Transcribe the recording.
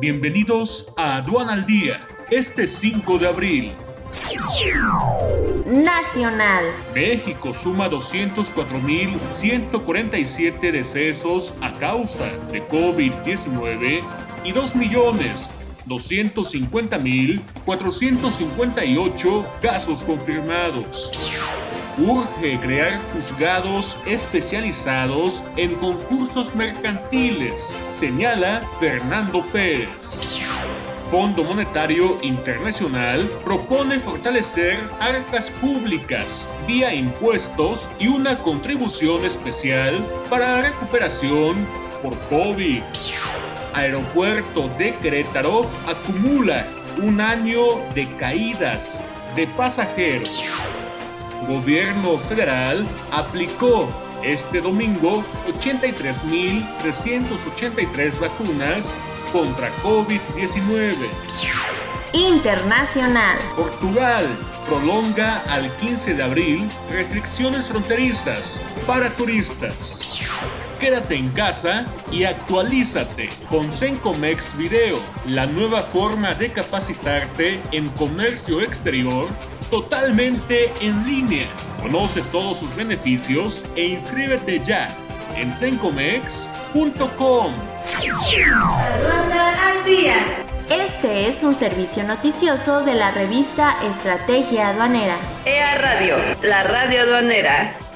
Bienvenidos a Aduana al Día, este 5 de abril. Nacional. México suma 204.147 decesos a causa de COVID-19 y 2.250.458 casos confirmados. Urge crear juzgados especializados en concursos mercantiles, señala Fernando Pérez. Fondo Monetario Internacional propone fortalecer arcas públicas vía impuestos y una contribución especial para la recuperación por COVID. Aeropuerto de Querétaro acumula un año de caídas de pasajeros. Gobierno federal aplicó este domingo 83.383 vacunas contra COVID-19. Internacional. Portugal prolonga al 15 de abril restricciones fronterizas para turistas. Quédate en casa y actualízate con Sencomex Video, la nueva forma de capacitarte en comercio exterior totalmente en línea. Conoce todos sus beneficios e inscríbete ya en sencomex.com. Este es un servicio noticioso de la revista Estrategia Aduanera. EA Radio, la radio aduanera.